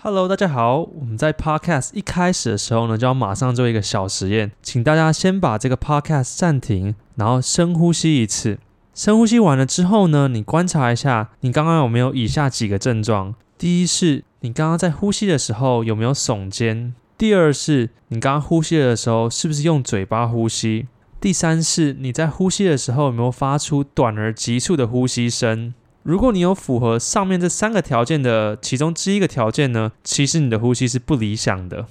Hello，大家好。我们在 Podcast 一开始的时候呢，就要马上做一个小实验，请大家先把这个 Podcast 暂停，然后深呼吸一次。深呼吸完了之后呢，你观察一下，你刚刚有没有以下几个症状？第一是，你刚刚在呼吸的时候有没有耸肩？第二是，你刚刚呼吸的时候是不是用嘴巴呼吸？第三是，你在呼吸的时候有没有发出短而急促的呼吸声？如果你有符合上面这三个条件的其中之一个条件呢，其实你的呼吸是不理想的。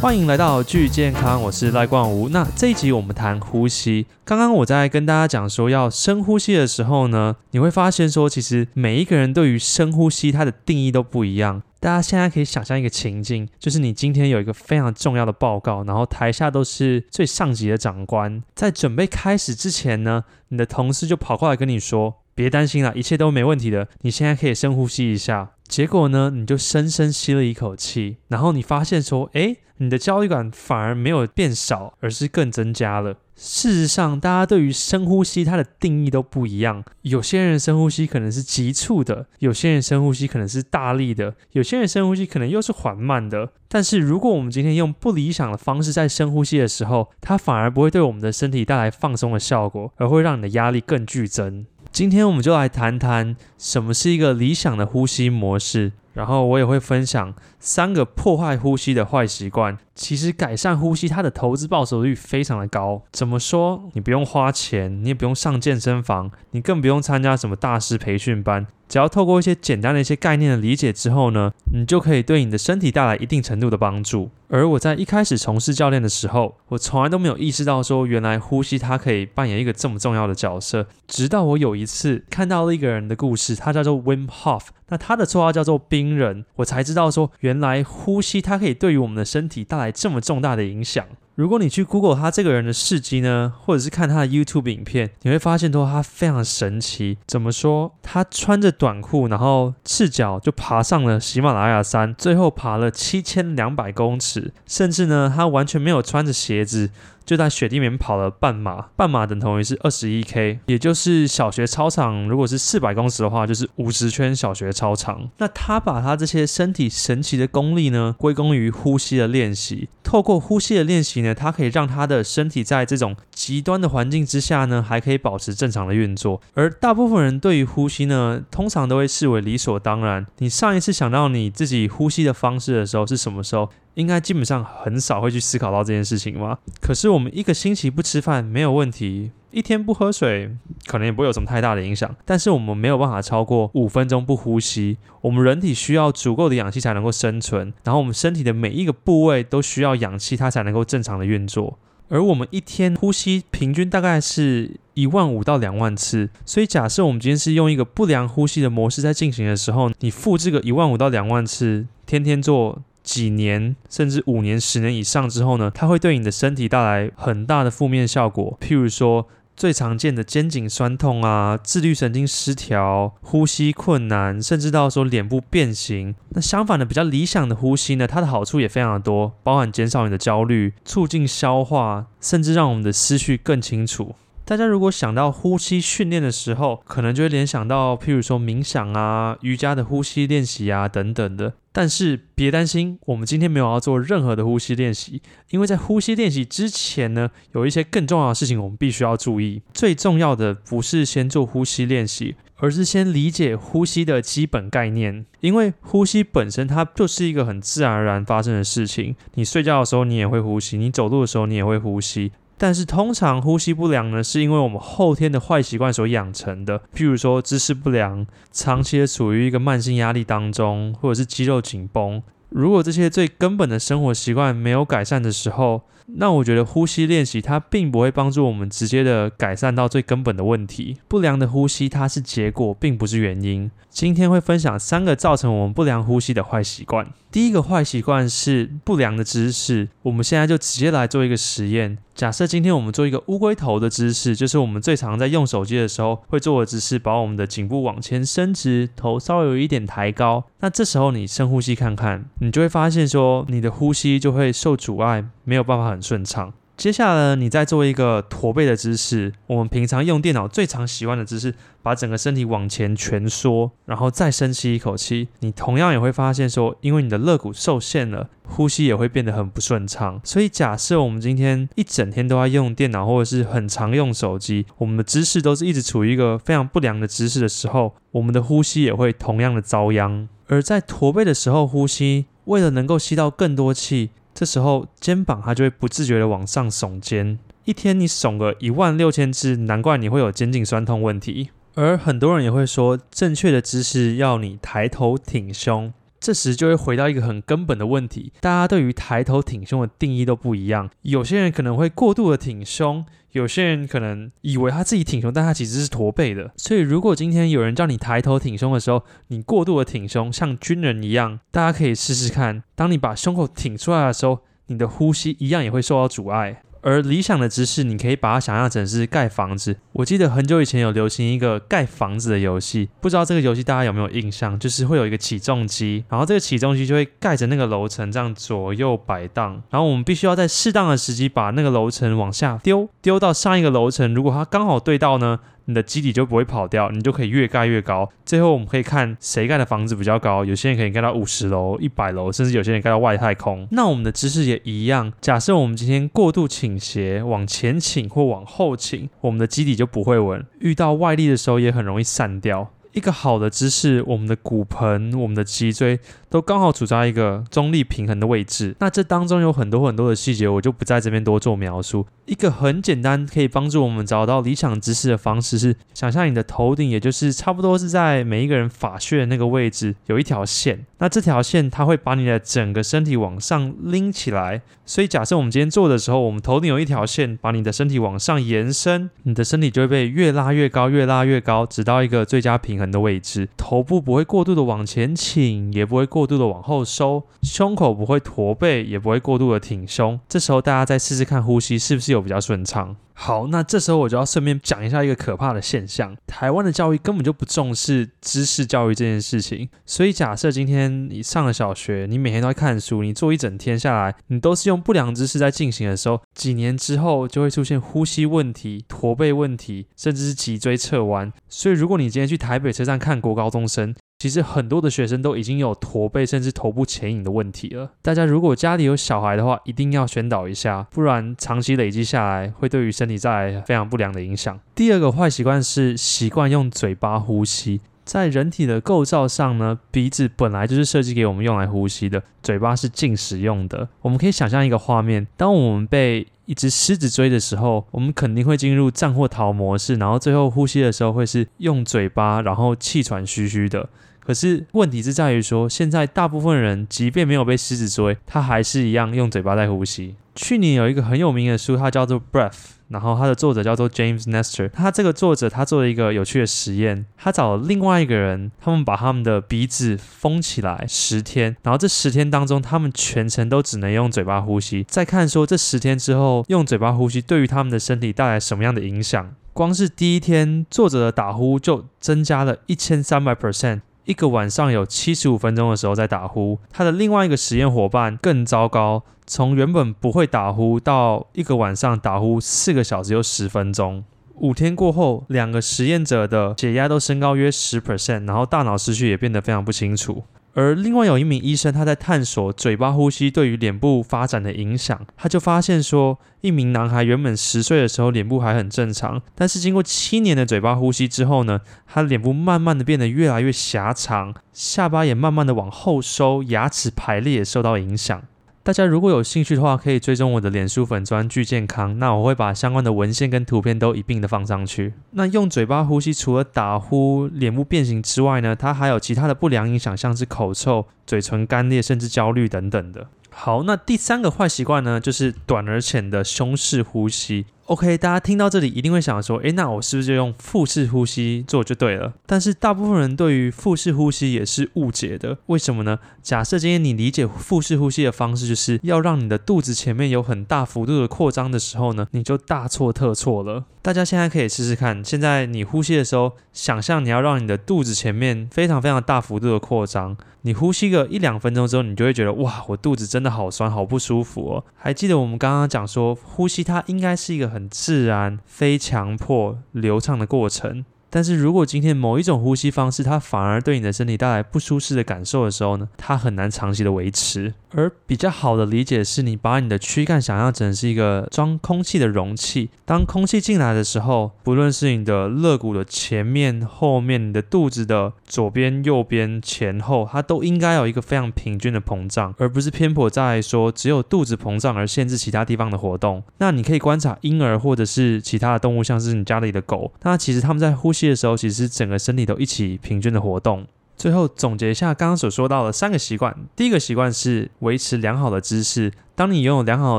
欢迎来到巨健康，我是赖冠吴。那这一集我们谈呼吸。刚刚我在跟大家讲说要深呼吸的时候呢，你会发现说，其实每一个人对于深呼吸它的定义都不一样。大家现在可以想象一个情境，就是你今天有一个非常重要的报告，然后台下都是最上级的长官，在准备开始之前呢，你的同事就跑过来跟你说：“别担心了，一切都没问题的，你现在可以深呼吸一下。”结果呢，你就深深吸了一口气，然后你发现说：“诶，你的焦虑感反而没有变少，而是更增加了。”事实上，大家对于深呼吸它的定义都不一样。有些人深呼吸可能是急促的，有些人深呼吸可能是大力的，有些人深呼吸可能又是缓慢的。但是，如果我们今天用不理想的方式在深呼吸的时候，它反而不会对我们的身体带来放松的效果，而会让你的压力更剧增。今天我们就来谈谈什么是一个理想的呼吸模式。然后我也会分享三个破坏呼吸的坏习惯。其实改善呼吸，它的投资报酬率非常的高。怎么说？你不用花钱，你也不用上健身房，你更不用参加什么大师培训班。只要透过一些简单的一些概念的理解之后呢，你就可以对你的身体带来一定程度的帮助。而我在一开始从事教练的时候，我从来都没有意识到说，原来呼吸它可以扮演一个这么重要的角色。直到我有一次看到了一个人的故事，他叫做 Wim Hof，那他的绰号叫做冰人，我才知道说，原来呼吸它可以对于我们的身体带来这么重大的影响。如果你去 Google 他这个人的事迹呢，或者是看他的 YouTube 影片，你会发现说他非常神奇。怎么说？他穿着短裤，然后赤脚就爬上了喜马拉雅山，最后爬了七千两百公尺，甚至呢，他完全没有穿着鞋子。就在雪地里面跑了半马，半马等同于是二十一 K，也就是小学操场，如果是四百公尺的话，就是五十圈小学操场。那他把他这些身体神奇的功力呢，归功于呼吸的练习。透过呼吸的练习它可以让他的身体在这种极端的环境之下呢，还可以保持正常的运作。而大部分人对于呼吸呢，通常都会视为理所当然。你上一次想到你自己呼吸的方式的时候是什么时候？应该基本上很少会去思考到这件事情吧。可是我们一个星期不吃饭没有问题，一天不喝水可能也不会有什么太大的影响。但是我们没有办法超过五分钟不呼吸。我们人体需要足够的氧气才能够生存，然后我们身体的每一个部位都需要氧气，它才能够正常的运作。而我们一天呼吸平均大概是一万五到两万次。所以假设我们今天是用一个不良呼吸的模式在进行的时候，你复制个一万五到两万次，天天做。几年甚至五年、十年以上之后呢，它会对你的身体带来很大的负面效果。譬如说，最常见的肩颈酸痛啊、自律神经失调、呼吸困难，甚至到说脸部变形。那相反的，比较理想的呼吸呢，它的好处也非常的多，包含减少你的焦虑、促进消化，甚至让我们的思绪更清楚。大家如果想到呼吸训练的时候，可能就会联想到譬如说冥想啊、瑜伽的呼吸练习啊等等的。但是别担心，我们今天没有要做任何的呼吸练习，因为在呼吸练习之前呢，有一些更重要的事情我们必须要注意。最重要的不是先做呼吸练习，而是先理解呼吸的基本概念。因为呼吸本身它就是一个很自然而然发生的事情。你睡觉的时候你也会呼吸，你走路的时候你也会呼吸。但是通常呼吸不良呢，是因为我们后天的坏习惯所养成的，譬如说姿势不良，长期的处于一个慢性压力当中，或者是肌肉紧绷。如果这些最根本的生活习惯没有改善的时候，那我觉得呼吸练习它并不会帮助我们直接的改善到最根本的问题。不良的呼吸它是结果，并不是原因。今天会分享三个造成我们不良呼吸的坏习惯。第一个坏习惯是不良的姿势。我们现在就直接来做一个实验。假设今天我们做一个乌龟头的姿势，就是我们最常在用手机的时候会做的姿势，把我们的颈部往前伸直，头稍微有一点抬高。那这时候你深呼吸看看，你就会发现说你的呼吸就会受阻碍，没有办法很顺畅。接下来呢，你再做一个驼背的姿势。我们平常用电脑最常喜欢的姿势，把整个身体往前蜷缩，然后再深吸一口气。你同样也会发现说，因为你的肋骨受限了，呼吸也会变得很不顺畅。所以，假设我们今天一整天都在用电脑，或者是很常用手机，我们的姿势都是一直处于一个非常不良的姿势的时候，我们的呼吸也会同样的遭殃。而在驼背的时候呼吸，为了能够吸到更多气。这时候肩膀它就会不自觉的往上耸肩，一天你耸个一万六千次，难怪你会有肩颈酸痛问题。而很多人也会说，正确的姿势要你抬头挺胸，这时就会回到一个很根本的问题，大家对于抬头挺胸的定义都不一样，有些人可能会过度的挺胸。有些人可能以为他自己挺胸，但他其实是驼背的。所以，如果今天有人叫你抬头挺胸的时候，你过度的挺胸，像军人一样，大家可以试试看。当你把胸口挺出来的时候，你的呼吸一样也会受到阻碍。而理想的姿势，你可以把它想象成是盖房子。我记得很久以前有流行一个盖房子的游戏，不知道这个游戏大家有没有印象？就是会有一个起重机，然后这个起重机就会盖着那个楼层这样左右摆荡，然后我们必须要在适当的时机把那个楼层往下丢，丢到上一个楼层。如果它刚好对到呢？你的基底就不会跑掉，你就可以越盖越高。最后我们可以看谁盖的房子比较高，有些人可以盖到五十楼、一百楼，甚至有些人盖到外太空。那我们的姿势也一样。假设我们今天过度倾斜，往前倾或往后倾，我们的基底就不会稳，遇到外力的时候也很容易散掉。一个好的姿势，我们的骨盆、我们的脊椎。都刚好处在一个中立平衡的位置。那这当中有很多很多的细节，我就不在这边多做描述。一个很简单可以帮助我们找到理想姿势的方式是，想象你的头顶，也就是差不多是在每一个人发穴的那个位置有一条线。那这条线它会把你的整个身体往上拎起来。所以假设我们今天做的时候，我们头顶有一条线，把你的身体往上延伸，你的身体就会被越拉越高，越拉越高，直到一个最佳平衡的位置。头部不会过度的往前倾，也不会过。过度的往后收，胸口不会驼背，也不会过度的挺胸。这时候大家再试试看呼吸是不是有比较顺畅。好，那这时候我就要顺便讲一下一个可怕的现象：台湾的教育根本就不重视知识教育这件事情。所以假设今天你上了小学，你每天都在看书，你做一整天下来，你都是用不良姿势在进行的时候，几年之后就会出现呼吸问题、驼背问题，甚至是脊椎侧弯。所以如果你今天去台北车站看国高中生，其实很多的学生都已经有驼背甚至头部前引的问题了。大家如果家里有小孩的话，一定要宣导一下，不然长期累积下来，会对于身体带来非常不良的影响。第二个坏习惯是习惯用嘴巴呼吸。在人体的构造上呢，鼻子本来就是设计给我们用来呼吸的，嘴巴是进食用的。我们可以想象一个画面：当我们被一只狮子追的时候，我们肯定会进入战或逃模式，然后最后呼吸的时候会是用嘴巴，然后气喘吁吁的。可是问题是在于说，现在大部分人即便没有被狮子追，他还是一样用嘴巴在呼吸。去年有一个很有名的书，它叫做《Breath》，然后它的作者叫做 James Nestor。他这个作者他做了一个有趣的实验，他找了另外一个人，他们把他们的鼻子封起来十天，然后这十天当中，他们全程都只能用嘴巴呼吸。再看说这十天之后，用嘴巴呼吸对于他们的身体带来什么样的影响？光是第一天，作者的打呼就增加了一千三百 percent。一个晚上有七十五分钟的时候在打呼，他的另外一个实验伙伴更糟糕，从原本不会打呼到一个晚上打呼四个小时又十分钟。五天过后，两个实验者的血压都升高约十 percent，然后大脑失去也变得非常不清楚。而另外有一名医生，他在探索嘴巴呼吸对于脸部发展的影响。他就发现说，一名男孩原本十岁的时候脸部还很正常，但是经过七年的嘴巴呼吸之后呢，他脸部慢慢的变得越来越狭长，下巴也慢慢的往后收，牙齿排列也受到影响。大家如果有兴趣的话，可以追踪我的脸书粉砖巨健康，那我会把相关的文献跟图片都一并的放上去。那用嘴巴呼吸，除了打呼、脸部变形之外呢，它还有其他的不良影响，像是口臭、嘴唇干裂，甚至焦虑等等的。好，那第三个坏习惯呢，就是短而浅的胸式呼吸。OK，大家听到这里一定会想说，诶，那我是不是就用腹式呼吸做就对了？但是大部分人对于腹式呼吸也是误解的，为什么呢？假设今天你理解腹式呼吸的方式，就是要让你的肚子前面有很大幅度的扩张的时候呢，你就大错特错了。大家现在可以试试看，现在你呼吸的时候，想象你要让你的肚子前面非常非常大幅度的扩张，你呼吸个一两分钟之后，你就会觉得哇，我肚子真的好酸，好不舒服哦。还记得我们刚刚讲说，呼吸它应该是一个很自然、非强迫、流畅的过程。但是如果今天某一种呼吸方式，它反而对你的身体带来不舒适的感受的时候呢，它很难长期的维持。而比较好的理解是，你把你的躯干想象成是一个装空气的容器。当空气进来的时候，不论是你的肋骨的前面、后面，你的肚子的左边、右边、前后，它都应该有一个非常平均的膨胀，而不是偏颇在说只有肚子膨胀而限制其他地方的活动。那你可以观察婴儿或者是其他的动物，像是你家里的狗，那其实他们在呼吸。的时候，其实整个身体都一起平均的活动。最后总结一下刚刚所说到的三个习惯：第一个习惯是维持良好的姿势，当你拥有良好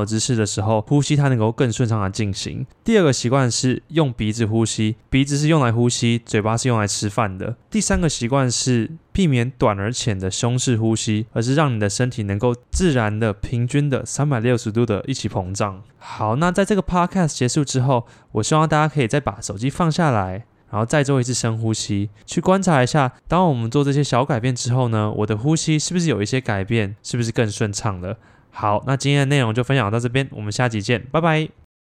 的姿势的时候，呼吸它能够更顺畅的进行。第二个习惯是用鼻子呼吸，鼻子是用来呼吸，嘴巴是用来吃饭的。第三个习惯是避免短而浅的胸式呼吸，而是让你的身体能够自然的、平均的三百六十度的一起膨胀。好，那在这个 podcast 结束之后，我希望大家可以再把手机放下来。然后再做一次深呼吸，去观察一下，当我们做这些小改变之后呢，我的呼吸是不是有一些改变，是不是更顺畅了？好，那今天的内容就分享到这边，我们下集见，拜拜。